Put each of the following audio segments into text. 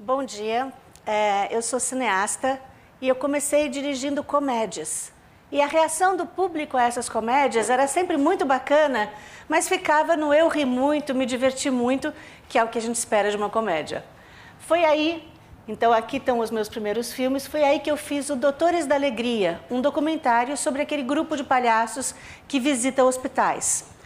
Bom dia, é, eu sou cineasta e eu comecei dirigindo comédias. E a reação do público a essas comédias era sempre muito bacana, mas ficava no eu ri muito, me diverti muito, que é o que a gente espera de uma comédia. Foi aí, então aqui estão os meus primeiros filmes, foi aí que eu fiz o Doutores da Alegria, um documentário sobre aquele grupo de palhaços que visita hospitais.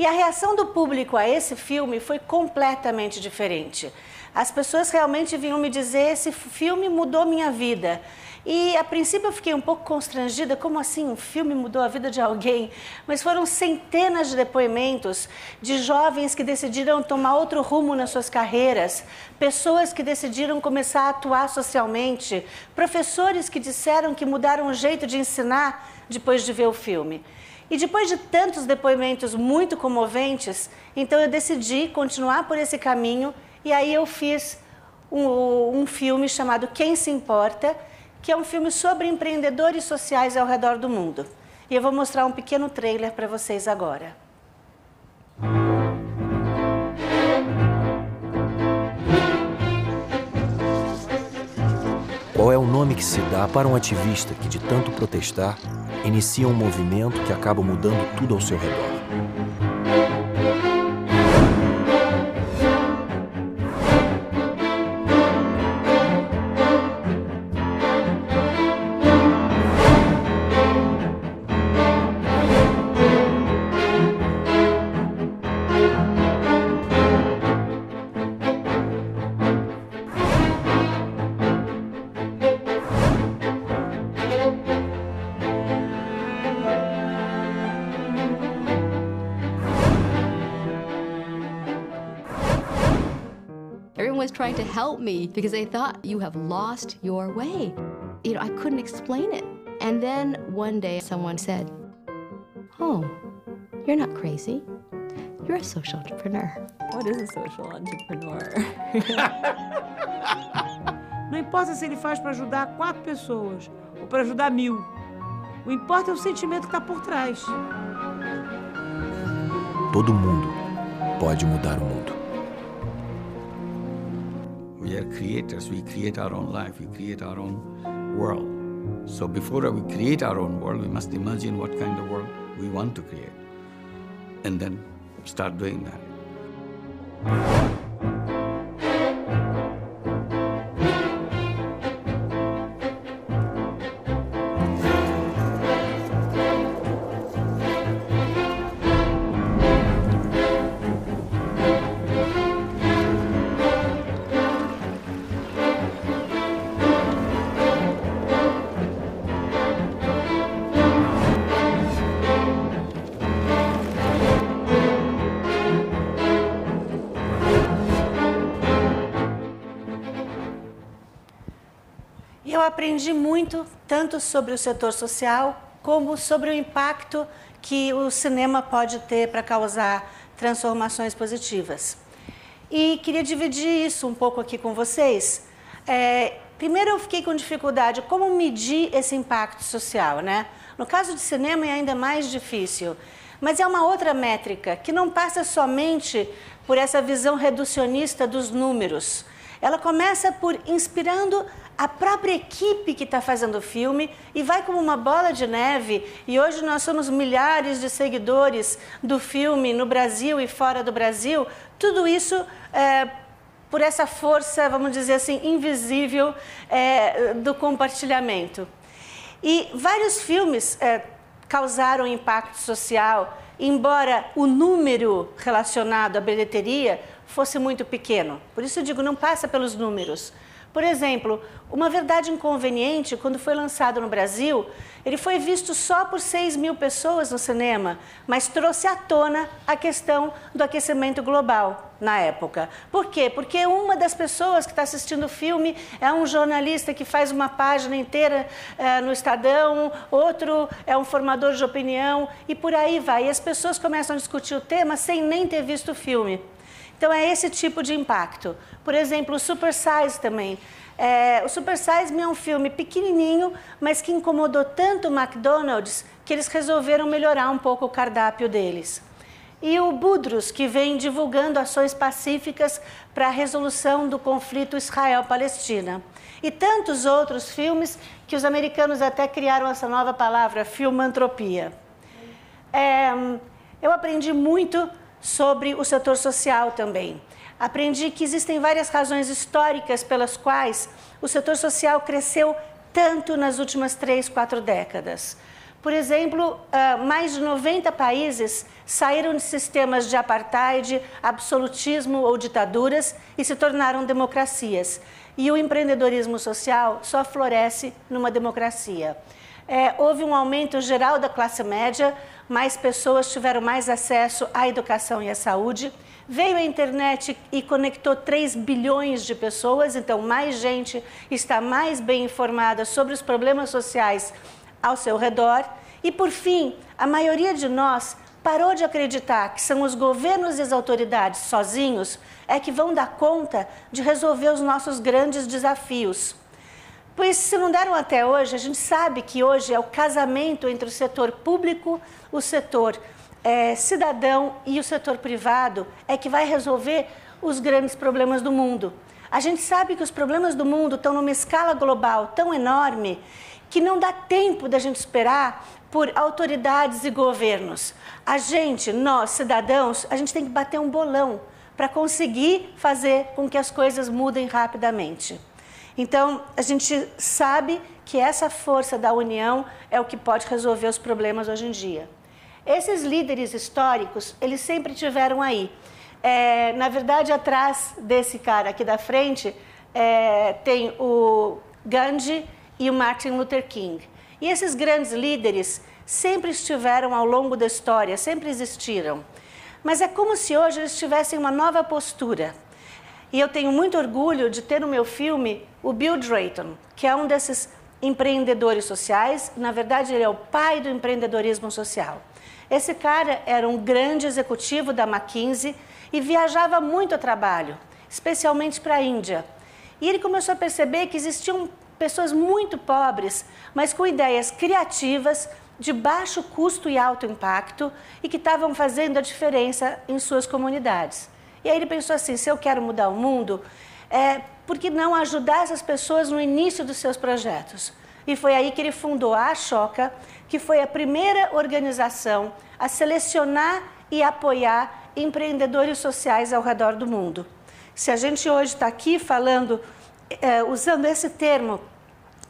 E a reação do público a esse filme foi completamente diferente. As pessoas realmente vinham me dizer: esse filme mudou minha vida. E a princípio eu fiquei um pouco constrangida, como assim um filme mudou a vida de alguém? Mas foram centenas de depoimentos de jovens que decidiram tomar outro rumo nas suas carreiras, pessoas que decidiram começar a atuar socialmente, professores que disseram que mudaram o jeito de ensinar depois de ver o filme. E depois de tantos depoimentos muito comoventes, então eu decidi continuar por esse caminho e aí eu fiz um, um filme chamado Quem Se Importa, que é um filme sobre empreendedores sociais ao redor do mundo. E eu vou mostrar um pequeno trailer para vocês agora. Qual é o nome que se dá para um ativista que, de tanto protestar, inicia um movimento que acaba mudando tudo ao seu redor? Trying to help me because they thought you have lost your way. You know, I couldn't explain it. And then one day someone said, Oh, you're not crazy. You're a social entrepreneur. What is a social entrepreneur? Não importa se ele faz para ajudar quatro pessoas ou para ajudar mil. O importa é o sentimento que está por trás. Todo mundo pode mudar o mundo. We are creators. We create our own life. We create our own world. So before we create our own world, we must imagine what kind of world we want to create. And then start doing that. Aprendi muito, tanto sobre o setor social, como sobre o impacto que o cinema pode ter para causar transformações positivas. E queria dividir isso um pouco aqui com vocês. É, primeiro, eu fiquei com dificuldade como medir esse impacto social, né? No caso de cinema é ainda mais difícil, mas é uma outra métrica que não passa somente por essa visão reducionista dos números. Ela começa por inspirando a própria equipe que está fazendo o filme e vai como uma bola de neve. E hoje nós somos milhares de seguidores do filme no Brasil e fora do Brasil. Tudo isso é, por essa força, vamos dizer assim, invisível é, do compartilhamento. E vários filmes é, causaram impacto social, embora o número relacionado à bilheteria fosse muito pequeno. Por isso eu digo, não passa pelos números. Por exemplo, Uma Verdade Inconveniente, quando foi lançado no Brasil, ele foi visto só por 6 mil pessoas no cinema, mas trouxe à tona a questão do aquecimento global na época. Por quê? Porque uma das pessoas que está assistindo o filme é um jornalista que faz uma página inteira é, no Estadão, outro é um formador de opinião e por aí vai. E as pessoas começam a discutir o tema sem nem ter visto o filme. Então é esse tipo de impacto. Por exemplo, o Super Size também. É, o Super Size Me é um filme pequenininho, mas que incomodou tanto o McDonald's que eles resolveram melhorar um pouco o cardápio deles. e o Budrus, que vem divulgando ações pacíficas para a resolução do conflito Israel-Palestina. E tantos outros filmes que os americanos até criaram essa nova palavra, filmantropia. É, eu aprendi muito sobre o setor social também. Aprendi que existem várias razões históricas pelas quais o setor social cresceu tanto nas últimas três, quatro décadas. Por exemplo, ah, mais de 90 países saíram de sistemas de apartheid, absolutismo ou ditaduras e se tornaram democracias. E o empreendedorismo social só floresce numa democracia. É, houve um aumento geral da classe média, mais pessoas tiveram mais acesso à educação e à saúde. Veio a internet e conectou 3 bilhões de pessoas, então mais gente está mais bem informada sobre os problemas sociais ao seu redor. E por fim, a maioria de nós parou de acreditar que são os governos e as autoridades sozinhos é que vão dar conta de resolver os nossos grandes desafios. Pois se não deram até hoje, a gente sabe que hoje é o casamento entre o setor público, o setor é, cidadão e o setor privado é que vai resolver os grandes problemas do mundo. A gente sabe que os problemas do mundo estão numa escala global tão enorme que não dá tempo da gente esperar por autoridades e governos. A gente, nós, cidadãos, a gente tem que bater um bolão para conseguir fazer com que as coisas mudem rapidamente. Então, a gente sabe que essa força da união é o que pode resolver os problemas hoje em dia. Esses líderes históricos, eles sempre tiveram aí. É, na verdade, atrás desse cara aqui da frente, é, tem o Gandhi e o Martin Luther King. E esses grandes líderes sempre estiveram ao longo da história, sempre existiram. Mas é como se hoje eles tivessem uma nova postura. E eu tenho muito orgulho de ter no meu filme o Bill Drayton, que é um desses empreendedores sociais. Na verdade, ele é o pai do empreendedorismo social. Esse cara era um grande executivo da McKinsey e viajava muito a trabalho, especialmente para a Índia. E ele começou a perceber que existiam pessoas muito pobres, mas com ideias criativas, de baixo custo e alto impacto e que estavam fazendo a diferença em suas comunidades. E aí ele pensou assim: se eu quero mudar o mundo, é, por que não ajudar essas pessoas no início dos seus projetos? E foi aí que ele fundou a Ashoka, que foi a primeira organização a selecionar e apoiar empreendedores sociais ao redor do mundo. Se a gente hoje está aqui falando, é, usando esse termo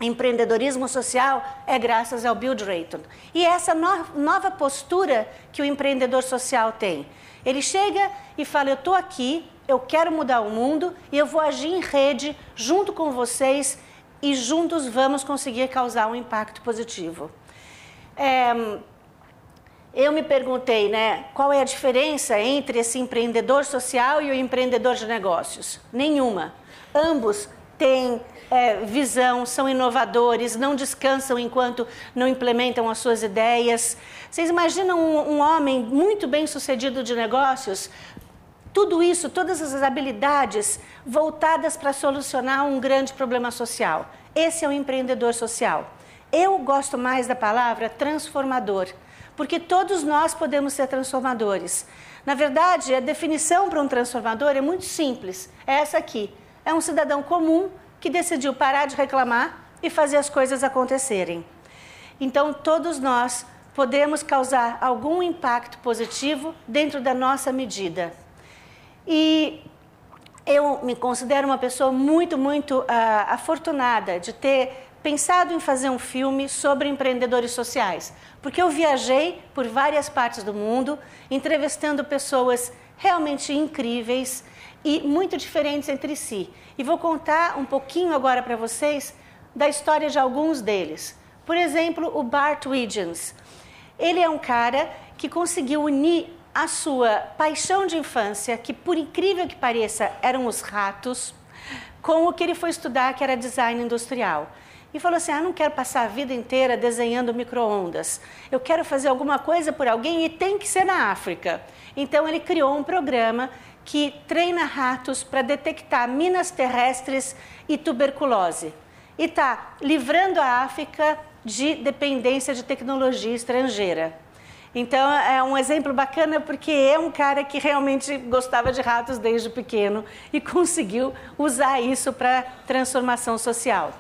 empreendedorismo social é graças ao Bill Drayton. E essa no nova postura que o empreendedor social tem. Ele chega e fala: Eu estou aqui, eu quero mudar o mundo e eu vou agir em rede junto com vocês e juntos vamos conseguir causar um impacto positivo. É, eu me perguntei, né, qual é a diferença entre esse empreendedor social e o empreendedor de negócios? Nenhuma. Ambos têm é, visão, são inovadores, não descansam enquanto não implementam as suas ideias. Vocês imaginam um, um homem muito bem sucedido de negócios? Tudo isso, todas essas habilidades voltadas para solucionar um grande problema social. Esse é o empreendedor social. Eu gosto mais da palavra transformador, porque todos nós podemos ser transformadores. Na verdade, a definição para um transformador é muito simples. É essa aqui é um cidadão comum que decidiu parar de reclamar e fazer as coisas acontecerem. Então, todos nós podemos causar algum impacto positivo dentro da nossa medida. E eu me considero uma pessoa muito, muito uh, afortunada de ter pensado em fazer um filme sobre empreendedores sociais, porque eu viajei por várias partes do mundo, entrevistando pessoas realmente incríveis e muito diferentes entre si. E vou contar um pouquinho agora para vocês da história de alguns deles. Por exemplo, o Bart Wiggins. Ele é um cara que conseguiu unir a sua paixão de infância, que por incrível que pareça eram os ratos, com o que ele foi estudar, que era design industrial. E falou assim: ah, não quero passar a vida inteira desenhando micro-ondas. Eu quero fazer alguma coisa por alguém e tem que ser na África. Então ele criou um programa que treina ratos para detectar minas terrestres e tuberculose. E está livrando a África de dependência de tecnologia estrangeira. Então é um exemplo bacana porque é um cara que realmente gostava de ratos desde pequeno e conseguiu usar isso para transformação social.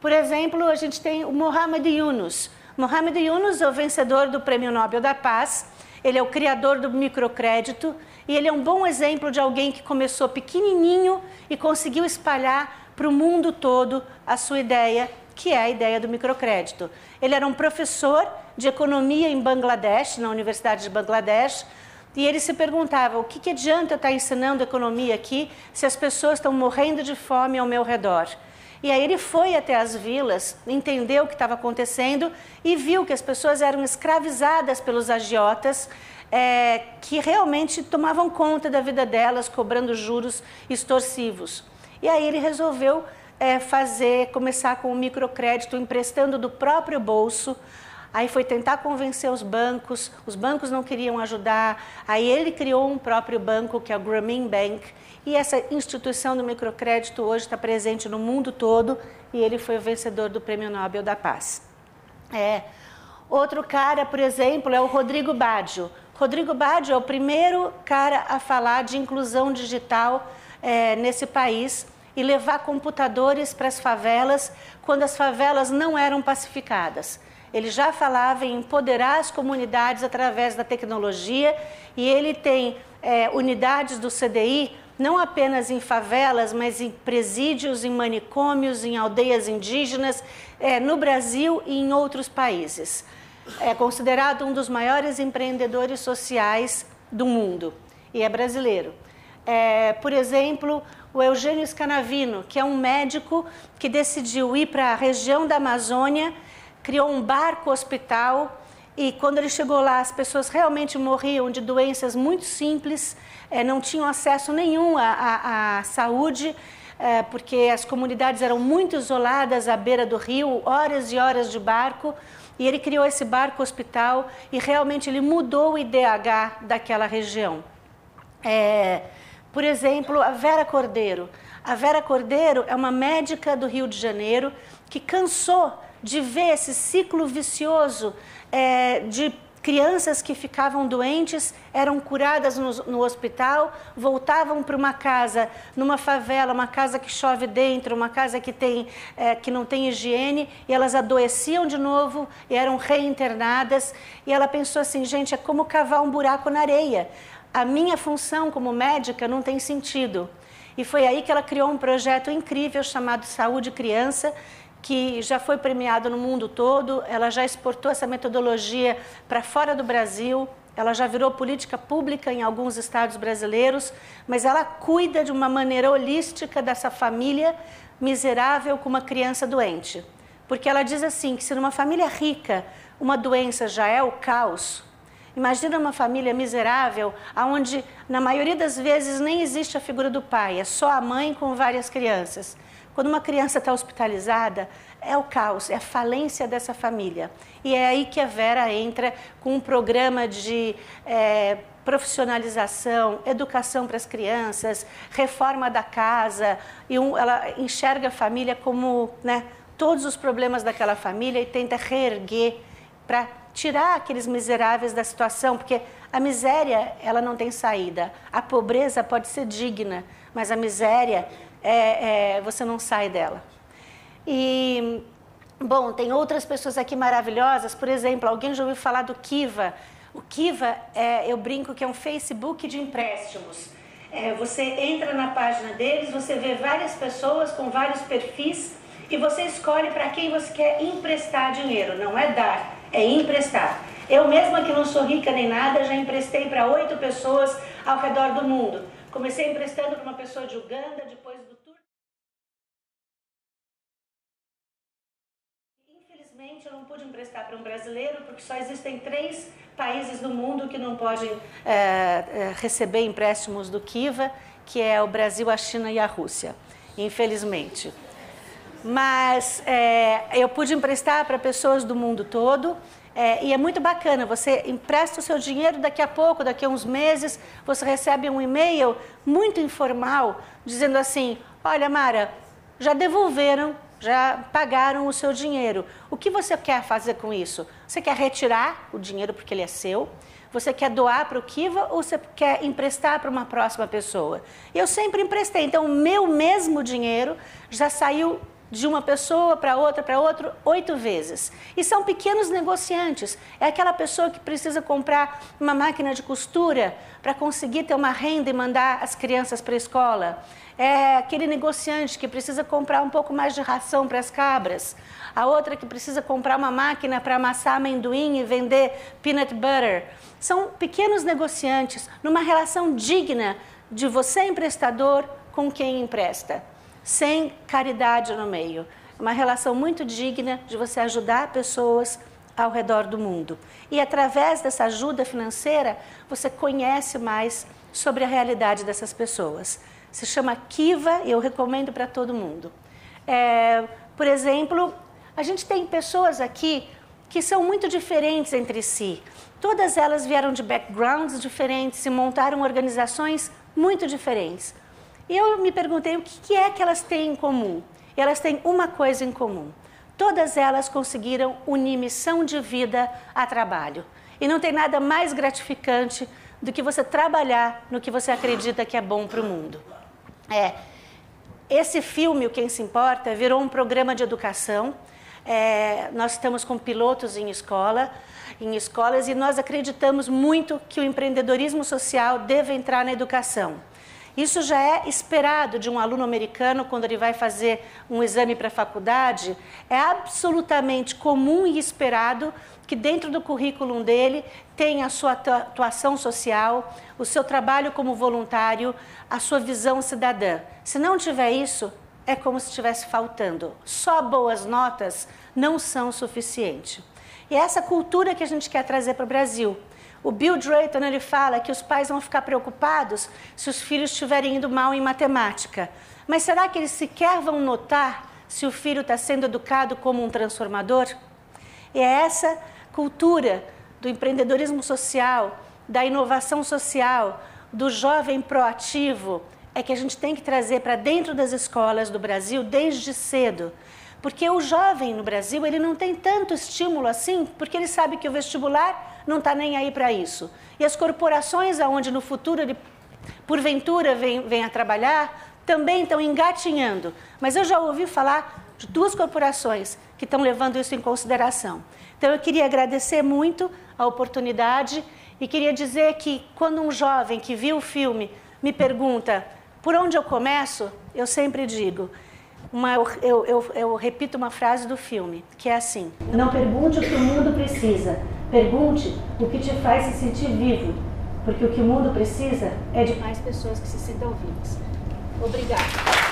Por exemplo, a gente tem o Mohamed Yunus. Mohamed Yunus é o vencedor do Prêmio Nobel da Paz. Ele é o criador do microcrédito e ele é um bom exemplo de alguém que começou pequenininho e conseguiu espalhar para o mundo todo a sua ideia, que é a ideia do microcrédito. Ele era um professor de economia em Bangladesh, na Universidade de Bangladesh, e ele se perguntava: o que, que adianta eu estar ensinando economia aqui se as pessoas estão morrendo de fome ao meu redor? E aí ele foi até as vilas, entendeu o que estava acontecendo e viu que as pessoas eram escravizadas pelos agiotas, é, que realmente tomavam conta da vida delas, cobrando juros extorsivos. E aí ele resolveu é, fazer, começar com o microcrédito, emprestando do próprio bolso. Aí foi tentar convencer os bancos, os bancos não queriam ajudar. Aí ele criou um próprio banco, que é o Grameen Bank, e essa instituição do microcrédito hoje está presente no mundo todo e ele foi o vencedor do Prêmio Nobel da Paz. É. Outro cara, por exemplo, é o Rodrigo Baggio. Rodrigo Baggio é o primeiro cara a falar de inclusão digital é, nesse país e levar computadores para as favelas quando as favelas não eram pacificadas. Ele já falava em empoderar as comunidades através da tecnologia e ele tem é, unidades do CDI não apenas em favelas, mas em presídios, em manicômios, em aldeias indígenas, é, no Brasil e em outros países. É considerado um dos maiores empreendedores sociais do mundo e é brasileiro. É, por exemplo, o Eugênio Scanavino, que é um médico que decidiu ir para a região da Amazônia, criou um barco hospital e quando ele chegou lá, as pessoas realmente morriam de doenças muito simples, é, não tinham acesso nenhum à, à, à saúde, é, porque as comunidades eram muito isoladas à beira do rio, horas e horas de barco. E ele criou esse barco hospital e realmente ele mudou o IDH daquela região. É, por exemplo, a Vera Cordeiro. A Vera Cordeiro é uma médica do Rio de Janeiro que cansou de ver esse ciclo vicioso é, de crianças que ficavam doentes eram curadas no, no hospital, voltavam para uma casa, numa favela, uma casa que chove dentro, uma casa que, tem, é, que não tem higiene, e elas adoeciam de novo e eram reinternadas. E ela pensou assim: gente, é como cavar um buraco na areia. A minha função como médica não tem sentido. E foi aí que ela criou um projeto incrível chamado Saúde Criança, que já foi premiado no mundo todo, ela já exportou essa metodologia para fora do Brasil, ela já virou política pública em alguns estados brasileiros, mas ela cuida de uma maneira holística dessa família miserável com uma criança doente. Porque ela diz assim, que se numa família rica uma doença já é o caos, imagina uma família miserável, onde na maioria das vezes nem existe a figura do pai, é só a mãe com várias crianças. Quando uma criança está hospitalizada, é o caos, é a falência dessa família. E é aí que a Vera entra com um programa de é, profissionalização, educação para as crianças, reforma da casa, e um, ela enxerga a família como né, todos os problemas daquela família e tenta reerguer para tirar aqueles miseráveis da situação, porque a miséria ela não tem saída. A pobreza pode ser digna, mas a miséria é, é, você não sai dela. E, bom, tem outras pessoas aqui maravilhosas, por exemplo, alguém já ouviu falar do Kiva? O Kiva, é, eu brinco que é um Facebook de empréstimos. É, você entra na página deles, você vê várias pessoas com vários perfis e você escolhe para quem você quer emprestar dinheiro. Não é dar, é emprestar. Eu mesma que não sou rica nem nada, já emprestei para oito pessoas ao redor do mundo. Comecei emprestando para uma pessoa de Uganda, depois Infelizmente, eu não pude emprestar para um brasileiro, porque só existem três países do mundo que não podem é, é, receber empréstimos do Kiva, que é o Brasil, a China e a Rússia, infelizmente. Mas é, eu pude emprestar para pessoas do mundo todo, é, e é muito bacana, você empresta o seu dinheiro, daqui a pouco, daqui a uns meses, você recebe um e-mail muito informal, dizendo assim, olha Mara, já devolveram já pagaram o seu dinheiro. O que você quer fazer com isso? Você quer retirar o dinheiro porque ele é seu? Você quer doar para o Kiva ou você quer emprestar para uma próxima pessoa? Eu sempre emprestei, então o meu mesmo dinheiro já saiu de uma pessoa para outra, para outra, oito vezes. E são pequenos negociantes. É aquela pessoa que precisa comprar uma máquina de costura para conseguir ter uma renda e mandar as crianças para a escola. É aquele negociante que precisa comprar um pouco mais de ração para as cabras. A outra que precisa comprar uma máquina para amassar amendoim e vender peanut butter. São pequenos negociantes numa relação digna de você, emprestador, com quem empresta sem caridade no meio. Uma relação muito digna de você ajudar pessoas ao redor do mundo. E através dessa ajuda financeira, você conhece mais sobre a realidade dessas pessoas. Se chama Kiva e eu recomendo para todo mundo. É, por exemplo, a gente tem pessoas aqui que são muito diferentes entre si. Todas elas vieram de backgrounds diferentes e montaram organizações muito diferentes. E eu me perguntei o que é que elas têm em comum. E elas têm uma coisa em comum. Todas elas conseguiram unir missão de vida a trabalho. E não tem nada mais gratificante do que você trabalhar no que você acredita que é bom para o mundo. É, esse filme, O Quem Se Importa, virou um programa de educação. É, nós estamos com pilotos em escola, em escolas, e nós acreditamos muito que o empreendedorismo social deve entrar na educação. Isso já é esperado de um aluno americano quando ele vai fazer um exame para a faculdade. É absolutamente comum e esperado que dentro do currículo dele tenha a sua atuação social, o seu trabalho como voluntário, a sua visão cidadã. Se não tiver isso, é como se estivesse faltando. Só boas notas não são suficientes. E é essa cultura que a gente quer trazer para o Brasil. O Bill Drayton ele fala que os pais vão ficar preocupados se os filhos estiverem indo mal em matemática. Mas será que eles sequer vão notar se o filho está sendo educado como um transformador? E é essa cultura do empreendedorismo social, da inovação social, do jovem proativo, é que a gente tem que trazer para dentro das escolas do Brasil desde cedo. Porque o jovem no Brasil ele não tem tanto estímulo assim, porque ele sabe que o vestibular não está nem aí para isso. E as corporações, aonde no futuro ele, porventura, vem, vem a trabalhar, também estão engatinhando. Mas eu já ouvi falar de duas corporações que estão levando isso em consideração. Então eu queria agradecer muito a oportunidade e queria dizer que quando um jovem que viu o filme me pergunta por onde eu começo, eu sempre digo, uma, eu, eu, eu, repito uma frase do filme, que é assim: Não pergunte o que o mundo precisa, pergunte o que te faz se sentir vivo, porque o que o mundo precisa é de mais pessoas que se sintam vivas. Obrigada.